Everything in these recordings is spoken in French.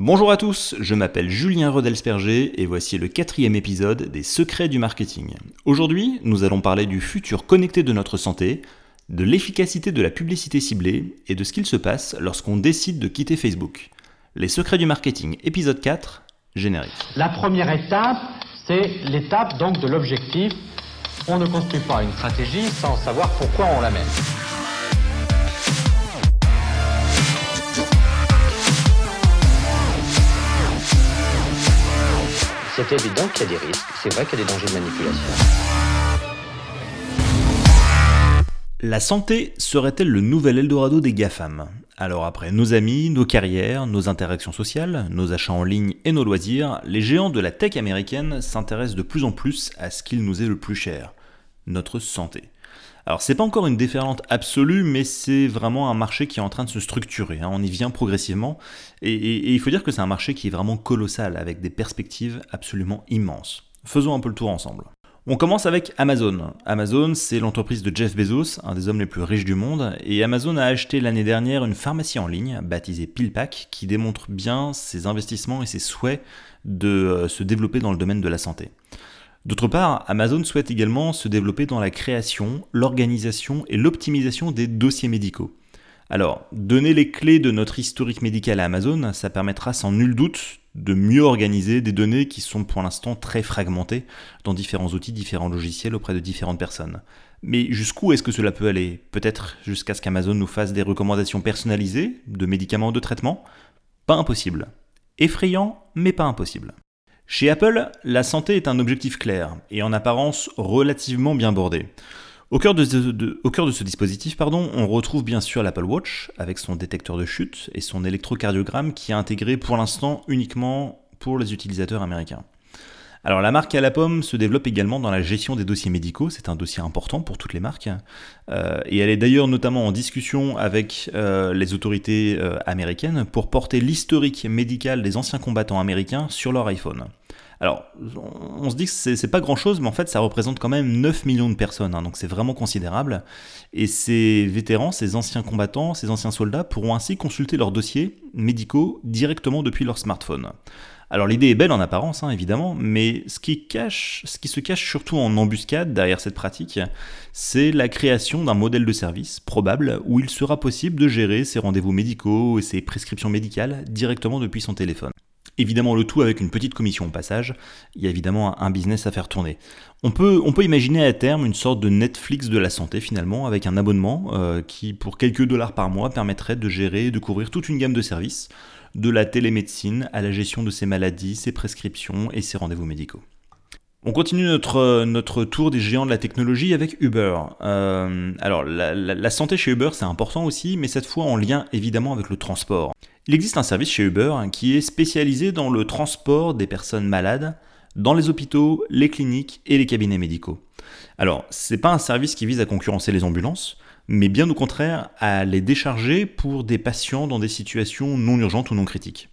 Bonjour à tous, je m'appelle Julien Rodelsperger et voici le quatrième épisode des Secrets du marketing. Aujourd'hui, nous allons parler du futur connecté de notre santé, de l'efficacité de la publicité ciblée et de ce qu'il se passe lorsqu'on décide de quitter Facebook. Les Secrets du marketing, épisode 4, générique. La première étape, c'est l'étape donc de l'objectif. On ne construit pas une stratégie sans savoir pourquoi on la mène. C'est évident qu'il y a des risques, c'est vrai qu'il y a des dangers de manipulation. La santé serait-elle le nouvel Eldorado des GAFAM? Alors après nos amis, nos carrières, nos interactions sociales, nos achats en ligne et nos loisirs, les géants de la tech américaine s'intéressent de plus en plus à ce qu'il nous est le plus cher, notre santé. Alors c'est pas encore une déferlante absolue, mais c'est vraiment un marché qui est en train de se structurer. Hein. On y vient progressivement, et, il faut dire que c'est un marché qui est vraiment colossal, avec des perspectives absolument immenses. Faisons un peu le tour ensemble. On commence avec Amazon. Amazon, c'est l'entreprise de Jeff Bezos, un des hommes les plus riches du monde, et Amazon a acheté l'année dernière une pharmacie en ligne, baptisée PillPack, qui démontre bien ses investissements et ses souhaits de euh, se développer dans le domaine de la santé. D'autre part, Amazon souhaite également se développer dans la création, l'organisation et l'optimisation des dossiers médicaux. Alors, donner les clés de notre historique médical à Amazon, ça permettra sans nul doute de mieux organiser des données qui sont pour l'instant très fragmentées dans différents outils, différents logiciels auprès de différentes personnes. Mais jusqu'où est-ce que cela peut aller? Peut-être jusqu'à ce qu'Amazon nous fasse des recommandations personnalisées de médicaments de traitement Pas impossible. Effrayant, mais pas impossible. Chez Apple, la santé est un objectif clair et en apparence relativement bien bordé. Au cœur de, ce dispositif, on retrouve bien sûr l'Apple Watch avec son détecteur de chute et son électrocardiogramme qui est intégré pour l'instant uniquement pour les utilisateurs américains. Alors la marque à la pomme se développe également dans la gestion des dossiers médicaux, c'est un dossier important pour toutes les marques, euh, et elle est d'ailleurs notamment en discussion avec euh, les autorités euh, américaines pour porter l'historique médical des anciens combattants américains sur leur iPhone. Alors, on se dit que c'est pas grand chose, mais en fait, ça représente quand même 9 millions de personnes, hein, donc c'est vraiment considérable. Et ces vétérans, ces anciens combattants, ces anciens soldats pourront ainsi consulter leurs dossiers médicaux directement depuis leur smartphone. Alors l'idée est belle en apparence, hein, évidemment, mais ce qui, se cache surtout en embuscade derrière cette pratique, c'est la création d'un modèle de service probable où il sera possible de gérer ses rendez-vous médicaux et ses prescriptions médicales directement depuis son téléphone. Évidemment, le tout avec une petite commission au passage. Il y a évidemment un business à faire tourner. On peut, on peut imaginer à terme une sorte de Netflix de la santé finalement, avec un abonnement euh, qui, pour quelques dollars par mois, permettrait de gérer et de couvrir toute une gamme de services de la télémédecine à la gestion de ses maladies, ses prescriptions et ses rendez-vous médicaux. On continue notre, tour des géants de la technologie avec Uber. Euh, alors la, santé chez Uber c'est important aussi, mais cette fois en lien évidemment avec le transport. Il existe un service chez Uber qui est spécialisé dans le transport des personnes malades dans les hôpitaux, les cliniques et les cabinets médicaux. Alors, c'est pas un service qui vise à concurrencer les ambulances, mais bien au contraire à les décharger pour des patients dans des situations non urgentes ou non critiques.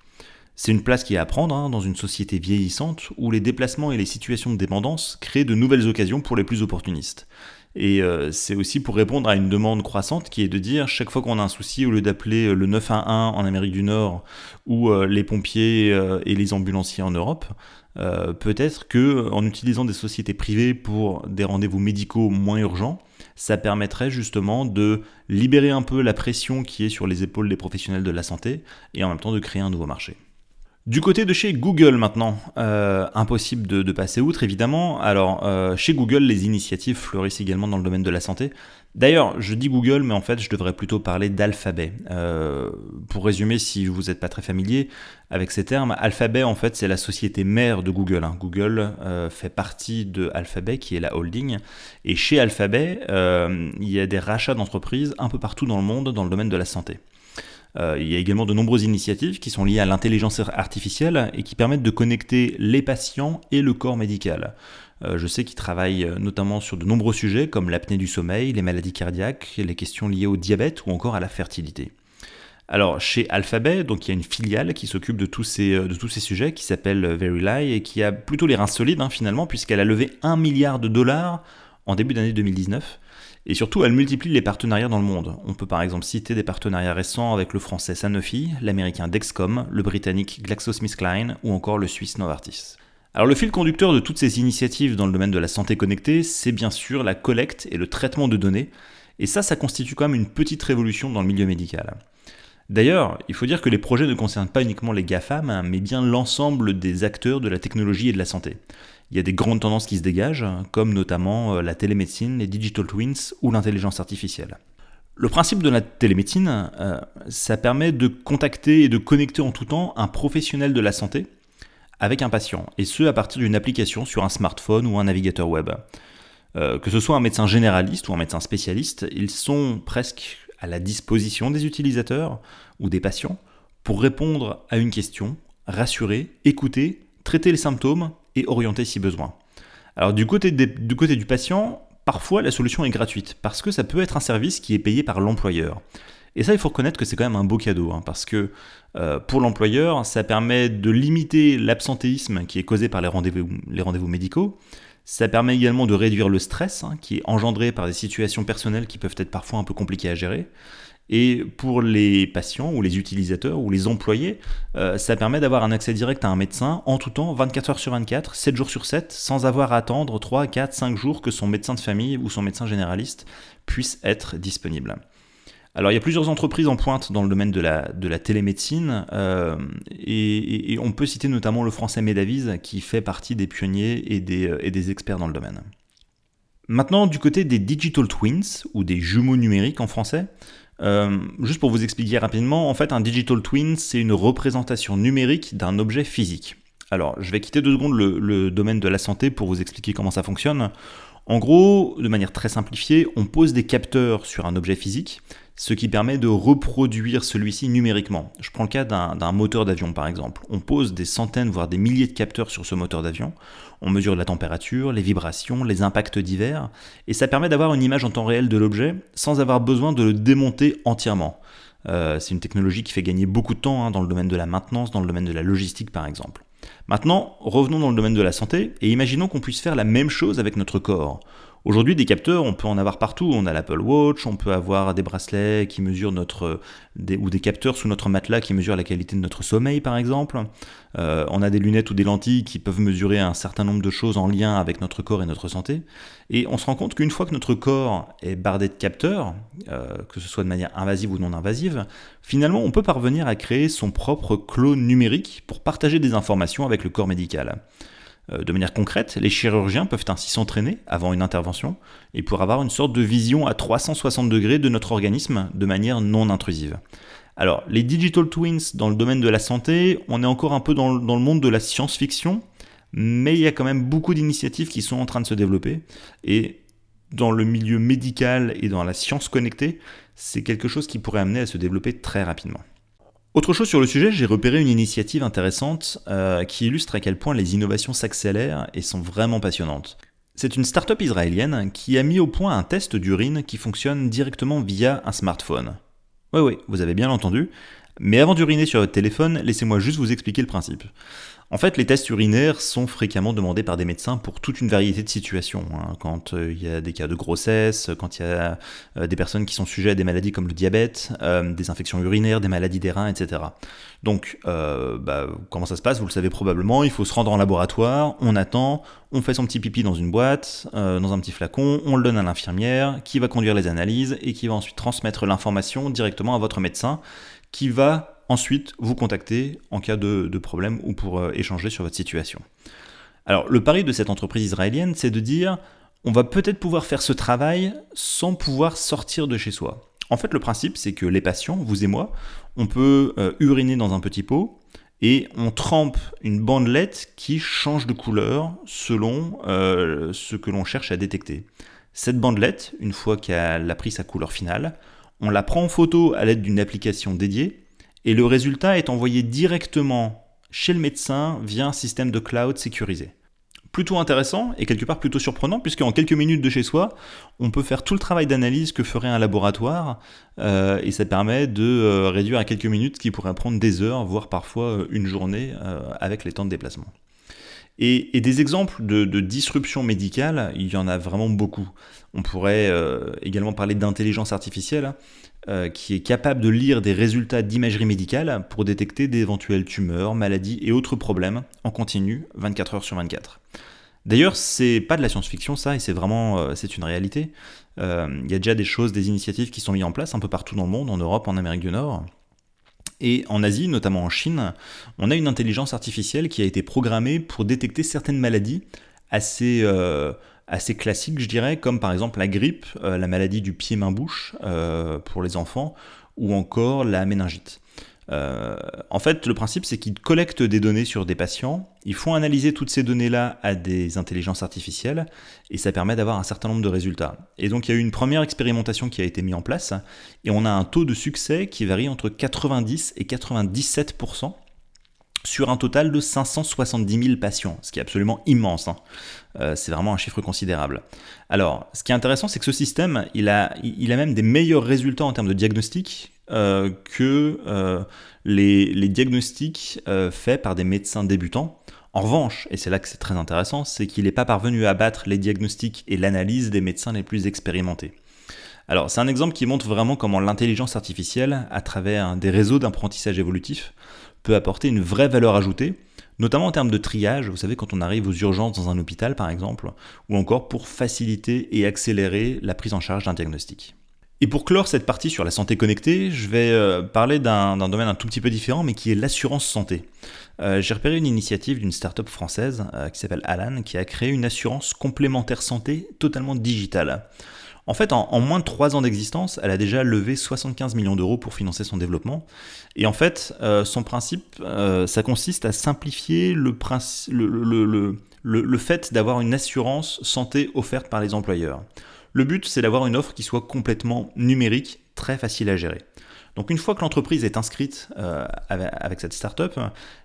C'est une place qui est à prendre hein, dans une société vieillissante où les déplacements et les situations de dépendance créent de nouvelles occasions pour les plus opportunistes. Et euh, c'est aussi pour répondre à une demande croissante qui est de dire chaque fois qu'on a un souci, au lieu d'appeler le 911 en Amérique du Nord ou euh, les pompiers euh, et les ambulanciers en Europe, peut-être que en utilisant des sociétés privées pour des rendez-vous médicaux moins urgents, ça permettrait justement de libérer un peu la pression qui est sur les épaules des professionnels de la santé et en même temps de créer un nouveau marché. Du côté de chez Google maintenant, euh, impossible de, passer outre évidemment. Alors euh, chez Google, les initiatives fleurissent également dans le domaine de la santé. D'ailleurs, je dis Google, mais en fait, je devrais plutôt parler d'Alphabet. Euh, pour résumer, si vous n'êtes pas très familier avec ces termes, Alphabet, en fait, c'est la société mère de Google. Hein. Google fait partie de Alphabet, qui est la holding. Et chez Alphabet, il y a des rachats d'entreprises un peu partout dans le monde dans le domaine de la santé. Euh, il y a également de nombreuses initiatives qui sont liées à l'intelligence artificielle et qui permettent de connecter les patients et le corps médical. Euh, je sais qu'ils travaillent euh, notamment sur de nombreux sujets comme l'apnée du sommeil, les maladies cardiaques, les questions liées au diabète ou encore à la fertilité. Alors chez Alphabet, donc il y a une filiale qui s'occupe de tous ces sujets qui s'appelle Verily et qui a plutôt les reins solides hein, finalement puisqu'elle a levé 1 milliard de dollars en début d'année 2019 Et surtout, elle multiplie les partenariats dans le monde. On peut par exemple citer des partenariats récents avec le français Sanofi, l'américain Dexcom, le britannique GlaxoSmithKline ou encore le suisse Novartis. Alors le fil conducteur de toutes ces initiatives dans le domaine de la santé connectée, c'est bien sûr la collecte et le traitement de données. Et ça, ça constitue quand même une petite révolution dans le milieu médical. D'ailleurs, il faut dire que les projets ne concernent pas uniquement les GAFAM, hein, mais bien l'ensemble des acteurs de la technologie et de la santé. Il y a des grandes tendances qui se dégagent, comme notamment euh, la télémédecine, les digital twins ou l'intelligence artificielle. Le principe de la télémédecine, euh, ça permet de contacter et de connecter en tout temps un professionnel de la santé avec un patient, et ce à partir d'une application sur un smartphone ou un navigateur web. Euh, que ce soit un médecin généraliste ou un médecin spécialiste, ils sont presque à la disposition des utilisateurs ou des patients pour répondre à une question, rassurer, écouter, traiter les symptômes et orienter si besoin. Alors du côté, du patient, parfois la solution est gratuite, parce que ça peut être un service qui est payé par l'employeur. Et ça, il faut reconnaître que c'est quand même un beau cadeau, hein, parce que euh, pour l'employeur, ça permet de limiter l'absentéisme qui est causé par les rendez-vous, les rendez-vous médicaux. Ça permet également de réduire le stress hein, qui est engendré par des situations personnelles qui peuvent être parfois un peu compliquées à gérer. Et pour les patients ou les utilisateurs ou les employés, euh, ça permet d'avoir un accès direct à un médecin en tout temps, 24 heures sur 24, 7 jours sur 7, sans avoir à attendre 3, 4, 5 jours que son médecin de famille ou son médecin généraliste puisse être disponible. Alors il y a plusieurs entreprises en pointe dans le domaine de la, de la télémédecine euh, et, on peut citer notamment le français Medavise qui fait partie des pionniers et des, euh, et des experts dans le domaine. Maintenant du côté des digital twins ou des jumeaux numériques en français, euh, juste pour vous expliquer rapidement, en fait, un digital twin, c'est une représentation numérique d'un objet physique. Alors, je vais quitter deux secondes le, domaine de la santé pour vous expliquer comment ça fonctionne. En gros, de manière très simplifiée, on pose des capteurs sur un objet physique, ce qui permet de reproduire celui-ci numériquement. Je prends le cas d'un moteur d'avion par exemple. On pose des centaines, voire des milliers de capteurs sur ce moteur d'avion. On mesure la température, les vibrations, les impacts divers, et ça permet d'avoir une image en temps réel de l'objet sans avoir besoin de le démonter entièrement. Euh, c'est une technologie qui fait gagner beaucoup de temps hein, dans le domaine de la maintenance, dans le domaine de la logistique par exemple. Maintenant, revenons dans le domaine de la santé et imaginons qu'on puisse faire la même chose avec notre corps. Aujourd'hui, des capteurs, on peut en avoir partout. On a l'Apple Watch, on peut avoir des bracelets qui mesurent notre. ou des capteurs sous notre matelas qui mesurent la qualité de notre sommeil, par exemple. Euh, on a des lunettes ou des lentilles qui peuvent mesurer un certain nombre de choses en lien avec notre corps et notre santé. Et on se rend compte qu'une fois que notre corps est bardé de capteurs, euh, que ce soit de manière invasive ou non invasive, finalement, on peut parvenir à créer son propre clone numérique pour partager des informations avec le corps médical. Euh, de manière concrète, les chirurgiens peuvent ainsi s'entraîner avant une intervention et pour avoir une sorte de vision à 360 degrés de notre organisme de manière non intrusive. Alors, les digital twins dans le domaine de la santé, on est encore un peu dans, le monde de la science-fiction, mais il y a quand même beaucoup d'initiatives qui sont en train de se développer. Et dans le milieu médical et dans la science connectée, c'est quelque chose qui pourrait amener à se développer très rapidement. Autre chose sur le sujet, j'ai repéré une initiative intéressante euh, qui illustre à quel point les innovations s'accélèrent et sont vraiment passionnantes. C'est une start-up israélienne qui a mis au point un test d'urine qui fonctionne directement via un smartphone. Oui, oui, vous avez bien entendu. Mais avant d'uriner sur votre téléphone, laissez-moi juste vous expliquer le principe. En fait, les tests urinaires sont fréquemment demandés par des médecins pour toute une variété de situations. Hein. Quand euh, il y a des cas de grossesse, quand il y a euh, des personnes qui sont sujettes à des maladies comme le diabète, euh, des infections urinaires, des maladies des reins, etc. Donc, bah, comment ça se passe? Vous le savez probablement, il faut se rendre en laboratoire, on attend, on fait son petit pipi dans une boîte, dans un petit flacon, on le donne à l'infirmière, qui va conduire les analyses et qui va ensuite transmettre l'information directement à votre médecin, qui va ensuite vous contacter en cas de, problème ou pour euh, échanger sur votre situation. Alors le pari de cette entreprise israélienne, c'est de dire on va peut-être pouvoir faire ce travail sans pouvoir sortir de chez soi. En fait, le principe, c'est que les patients, vous et moi, on peut euh, uriner dans un petit pot et on trempe une bandelette qui change de couleur selon euh, ce que l'on cherche à détecter. Cette bandelette, une fois qu'elle a pris sa couleur finale, on la prend en photo à l'aide d'une application dédiée et le résultat est envoyé directement chez le médecin via un système de cloud sécurisé. Plutôt intéressant et quelque part plutôt surprenant puisque en quelques minutes de chez soi, on peut faire tout le travail d'analyse que ferait un laboratoire euh, et ça permet de euh, réduire à quelques minutes ce qui pourrait prendre des heures, voire parfois euh, une journée avec les temps de déplacement. Et, des exemples de, disruption médicale, il y en a vraiment beaucoup. On pourrait également parler d'intelligence artificielle, euh, qui est capable de lire des résultats d'imagerie médicale pour détecter d'éventuelles tumeurs, maladies et autres problèmes en continu 24 heures sur 24. D'ailleurs, c'est pas de la science-fiction ça, et c'est vraiment euh, c'est une réalité. Il y a déjà des choses, des initiatives qui sont mises en place un peu partout dans le monde, en Europe, en Amérique du Nord. Et en Asie, notamment en Chine, on a une intelligence artificielle qui a été programmée pour détecter certaines maladies assez, euh, assez classiques, je dirais, comme par exemple la grippe, euh, la maladie du pied-main-bouche euh, pour les enfants, ou encore la méningite. Euh, en fait, le principe, c'est qu'ils collectent des données sur des patients, ils font analyser toutes ces données-là à des intelligences artificielles, et ça permet d'avoir un certain nombre de résultats. Et donc, il y a eu une première expérimentation qui a été mise en place, et on a un taux de succès qui varie entre 90 et 97% sur un total de 570 000 patients, ce qui est absolument immense. Hein. Euh, c'est vraiment un chiffre considérable. Alors, ce qui est intéressant, c'est que ce système, il a, il a même des meilleurs résultats en termes de diagnostic euh, que euh, les, diagnostics euh, faits par des médecins débutants. En revanche, et c'est là que c'est très intéressant, c'est qu'il n'est pas parvenu à battre les diagnostics et l'analyse des médecins les plus expérimentés. Alors c'est un exemple qui montre vraiment comment l'intelligence artificielle, à travers des réseaux d'apprentissage évolutif, peut apporter une vraie valeur ajoutée, notamment en termes de triage, vous savez quand on arrive aux urgences dans un hôpital par exemple, ou encore pour faciliter et accélérer la prise en charge d'un diagnostic. Et pour clore cette partie sur la santé connectée, je vais euh, parler d'un domaine un tout petit peu différent, mais qui est l'assurance santé. Euh, j'ai repéré une initiative d'une start-up française euh, qui s'appelle Alan, qui a créé une assurance complémentaire santé totalement digitale. En fait, en, moins de 3 ans d'existence, elle a déjà levé 75 millions d'euros pour financer son développement. Et en fait, son principe, ça consiste à simplifier le, le, le fait d'avoir une assurance santé offerte par les employeurs. Le but, c'est d'avoir une offre qui soit complètement numérique, très facile à gérer. Donc une fois que l'entreprise est inscrite euh, avec cette startup,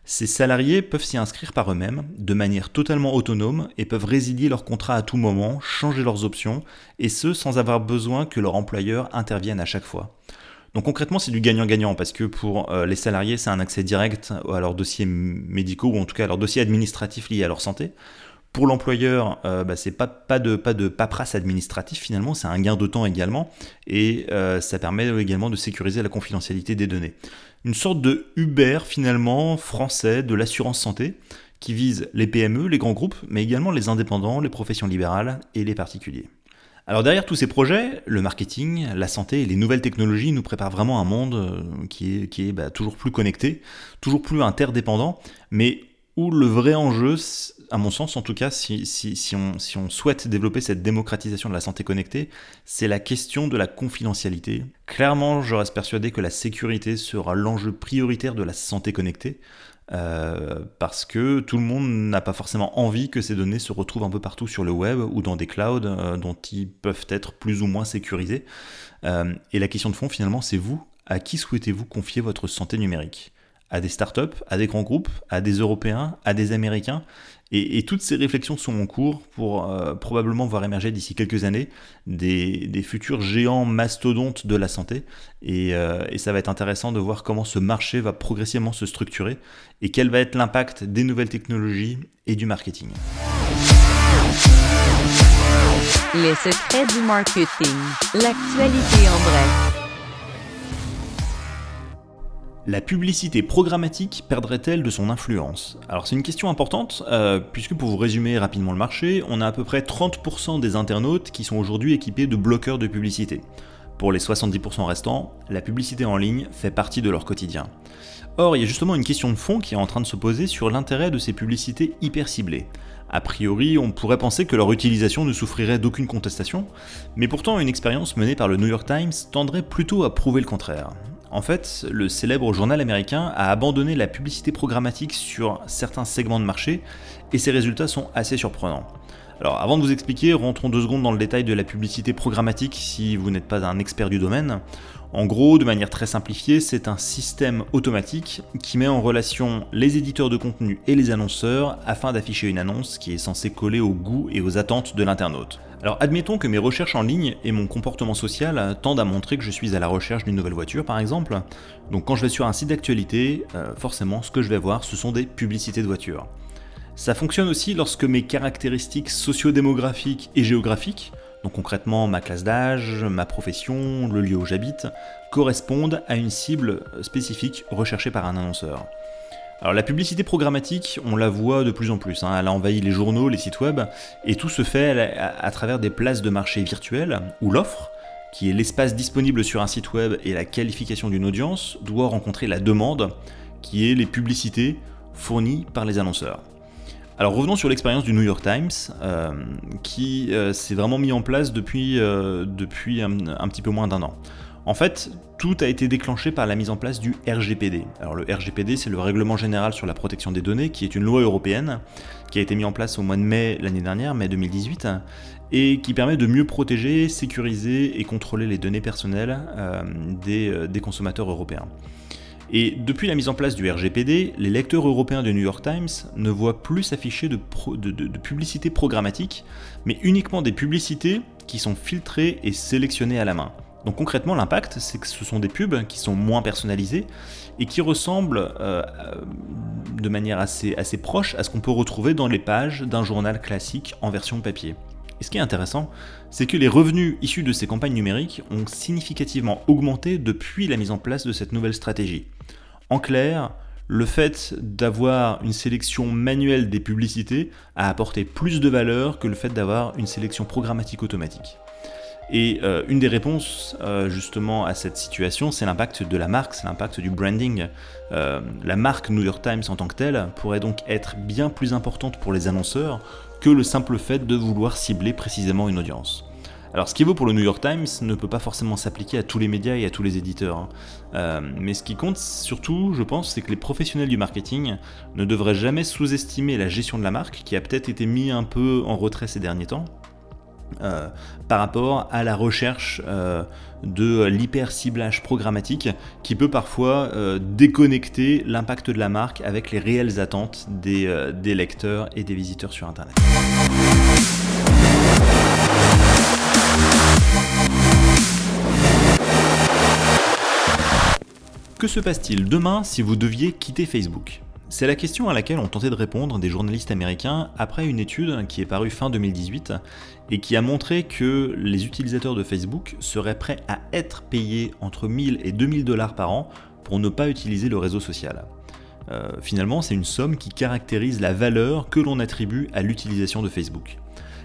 ses salariés peuvent s'y inscrire par eux-mêmes de manière totalement autonome et peuvent résilier leur contrat à tout moment, changer leurs options, et ce sans avoir besoin que leur employeur intervienne à chaque fois. Donc concrètement, c'est du gagnant-gagnant parce que pour euh, les salariés, c'est un accès direct à leurs dossiers médicaux ou en tout cas à leurs dossiers administratifs liés à leur santé. Pour l'employeur, euh, bah, c'est pas, pas, de, pas de paperasse administratif finalement, c'est un gain de temps également, et euh, ça permet également de sécuriser la confidentialité des données. Une sorte de Uber finalement français de l'assurance santé, qui vise les PME, les grands groupes, mais également les indépendants, les professions libérales et les particuliers. Alors derrière tous ces projets, le marketing, la santé et les nouvelles technologies nous préparent vraiment un monde euh, qui est, qui est bah, toujours plus connecté, toujours plus interdépendant, mais où le vrai enjeu, à mon sens en tout cas, si, on, souhaite développer cette démocratisation de la santé connectée, c'est la question de la confidentialité. Clairement, je reste persuadé que la sécurité sera l'enjeu prioritaire de la santé connectée. Euh, parce que tout le monde n'a pas forcément envie que ces données se retrouvent un peu partout sur le web ou dans des clouds euh, dont ils peuvent être plus ou moins sécurisés. Euh, et la question de fond, finalement, c'est vous, à qui souhaitez-vous confier votre santé numérique? À des startups, à des grands groupes, à des Européens, à des Américains. Et, toutes ces réflexions sont en cours pour euh, probablement voir émerger d'ici quelques années des, futurs géants mastodontes de la santé. Euh, et, ça va être intéressant de voir comment ce marché va progressivement se structurer et quel va être l'impact des nouvelles technologies et du marketing. Les secrets du marketing. L'actualité en bref. La publicité programmatique perdrait-elle de son influence? Alors c'est une question importante, euh, puisque pour vous résumer rapidement le marché, on a à peu près 30% des internautes qui sont aujourd'hui équipés de bloqueurs de publicité. Pour les 70% restants, la publicité en ligne fait partie de leur quotidien. Or, il y a justement une question de fond qui est en train de se poser sur l'intérêt de ces publicités hyper ciblées. A priori, on pourrait penser que leur utilisation ne souffrirait d'aucune contestation, mais pourtant une expérience menée par le New York Times tendrait plutôt à prouver le contraire. En fait, le célèbre journal américain a abandonné la publicité programmatique sur certains segments de marché et ses résultats sont assez surprenants. Alors avant de vous expliquer, rentrons deux secondes dans le détail de la publicité programmatique si vous n'êtes pas un expert du domaine. En gros, de manière très simplifiée, c'est un système automatique qui met en relation les éditeurs de contenu et les annonceurs afin d'afficher une annonce qui est censée coller au goût et aux attentes de l'internaute. Alors admettons que mes recherches en ligne et mon comportement social tendent à montrer que je suis à la recherche d'une nouvelle voiture par exemple. Donc quand je vais sur un site d'actualité, euh, forcément ce que je vais voir ce sont des publicités de voitures. Ça fonctionne aussi lorsque mes caractéristiques sociodémographiques et géographiques, donc concrètement ma classe d'âge, ma profession, le lieu où j'habite, correspondent à une cible spécifique recherchée par un annonceur. Alors la publicité programmatique, on la voit de plus en plus, hein. elle a envahi les journaux, les sites web, et tout se fait à, travers des places de marché virtuelles, où l'offre, qui est l'espace disponible sur un site web et la qualification d'une audience, doit rencontrer la demande, qui est les publicités fournies par les annonceurs. Alors revenons sur l'expérience du New York Times, euh, qui euh, s'est vraiment mis en place depuis, euh, un, petit peu moins d'un an. En fait, tout a été déclenché par la mise en place du RGPD. Alors le RGPD, c'est le Règlement général sur la protection des données, qui est une loi européenne, qui a été mise en place au mois de mai l'année dernière, mai 2018, et qui permet de mieux protéger, sécuriser et contrôler les données personnelles des consommateurs européens. Et depuis la mise en place du RGPD, les lecteurs européens du New York Times ne voient plus s'afficher de, publicités programmatiques, mais uniquement des publicités qui sont filtrées et sélectionnées à la main. Donc concrètement, l'impact, c'est que ce sont des pubs qui sont moins personnalisées et qui ressemblent euh, de manière assez proche à ce qu'on peut retrouver dans les pages d'un journal classique en version papier. Et ce qui est intéressant, c'est que les revenus issus de ces campagnes numériques ont significativement augmenté depuis la mise en place de cette nouvelle stratégie. En clair, le fait d'avoir une sélection manuelle des publicités a apporté plus de valeur que le fait d'avoir une sélection programmatique automatique. Et euh, une des réponses euh, justement à cette situation, c'est l'impact de la marque, c'est l'impact du branding. Euh, la marque New York Times en tant que telle pourrait donc être bien plus importante pour les annonceurs que le simple fait de vouloir cibler précisément une audience. Alors ce qui vaut pour le New York Times ne peut pas forcément s'appliquer à tous les médias et à tous les éditeurs. Hein. Euh, mais ce qui compte surtout, je pense, c'est que les professionnels du marketing ne devraient jamais sous-estimer la gestion de la marque, qui a peut-être été mis un peu en retrait ces derniers temps, euh, par rapport à la recherche euh, de l'hyper-ciblage programmatique qui peut parfois déconnecter l'impact de la marque avec les réelles attentes des lecteurs et des visiteurs sur Internet. Que se passe-t-il demain si vous deviez quitter Facebook? C'est la question à laquelle ont tenté de répondre des journalistes américains après une étude qui est parue fin 2018 et qui a montré que les utilisateurs de Facebook seraient prêts à être payés entre 1000 et 2000 dollars par an pour ne pas utiliser le réseau social. Euh, finalement, c'est une somme qui caractérise la valeur que l'on attribue à l'utilisation de Facebook.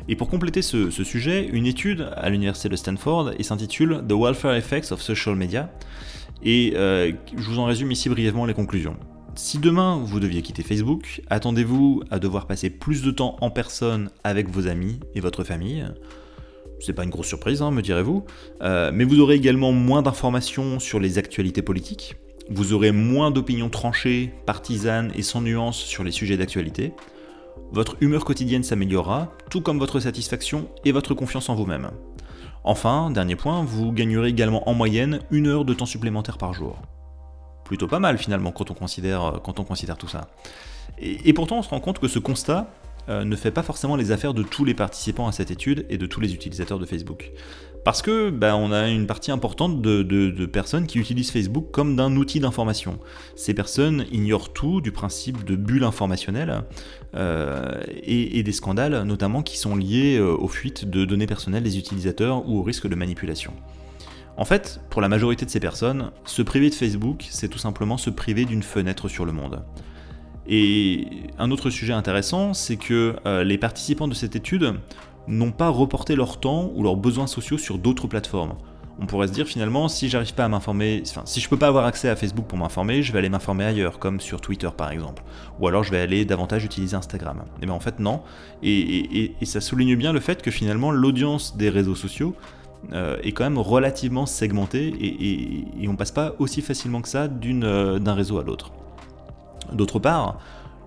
Et pour compléter ce, sujet, une étude à l'université de Stanford s'intitule The Welfare Effects of Social Media et euh, je vous en résume ici brièvement les conclusions. Si demain vous deviez quitter Facebook, attendez-vous à devoir passer plus de temps en personne avec vos amis et votre famille. C'est pas une grosse surprise, hein, me direz-vous. Euh, mais vous aurez également moins d'informations sur les actualités politiques. Vous aurez moins d'opinions tranchées, partisanes et sans nuance sur les sujets d'actualité. Votre humeur quotidienne s'améliorera, tout comme votre satisfaction et votre confiance en vous-même. Enfin, dernier point, vous gagnerez également en moyenne une heure de temps supplémentaire par jour. Plutôt pas mal finalement quand on considère, euh, tout ça. Et, pourtant on se rend compte que ce constat euh, ne fait pas forcément les affaires de tous les participants à cette étude et de tous les utilisateurs de Facebook. Parce que bah, on a une partie importante de, personnes qui utilisent Facebook comme d'un outil d'information. Ces personnes ignorent tout du principe de bulle informationnelle euh, et, des scandales notamment qui sont liés aux fuites de données personnelles des utilisateurs ou au risque de manipulation. En fait, pour la majorité de ces personnes, se priver de Facebook, c'est tout simplement se priver d'une fenêtre sur le monde. Et un autre sujet intéressant, c'est que euh, les participants de cette étude n'ont pas reporté leur temps ou leurs besoins sociaux sur d'autres plateformes. On pourrait se dire finalement, si j'arrive pas à m'informer, si je peux pas avoir accès à Facebook pour m'informer, je vais aller m'informer ailleurs, comme sur Twitter par exemple. Ou alors je vais aller davantage utiliser Instagram. Et eh bien en fait, non. Et, ça souligne bien le fait que finalement, l'audience des réseaux sociaux euh, est quand même relativement segmentée et, on passe pas aussi facilement que ça euh, d'un réseau à l'autre. D'autre part,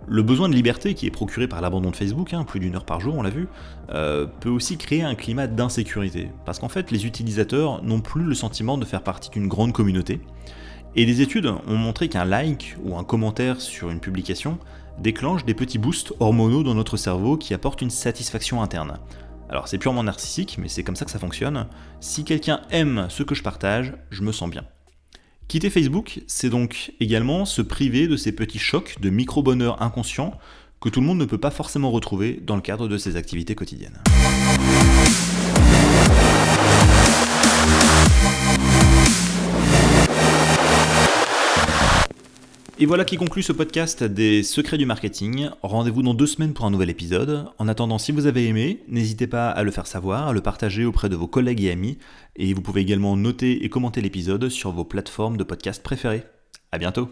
le besoin de liberté qui est procuré par l'abandon de Facebook, hein, plus d'une heure par jour, on l'a vu, euh, peut aussi créer un climat d'insécurité. Parce qu'en fait, les utilisateurs n'ont plus le sentiment de faire partie d'une grande communauté. Et des études ont montré qu'un like ou un commentaire sur une publication déclenche des petits boosts hormonaux dans notre cerveau qui apportent une satisfaction interne. Alors c'est purement narcissique, mais c'est comme ça que ça fonctionne. Si quelqu'un aime ce que je partage, je me sens bien. Quitter Facebook, c'est donc également se priver de ces petits chocs de micro-bonheur inconscient que tout le monde ne peut pas forcément retrouver dans le cadre de ses activités quotidiennes. Et voilà qui conclut ce podcast des secrets du marketing. Rendez-vous dans deux semaines pour un nouvel épisode. En attendant, si vous avez aimé, n'hésitez pas à le faire savoir, à le partager auprès de vos collègues et amis. Et vous pouvez également noter et commenter l'épisode sur vos plateformes de podcast préférées. À bientôt!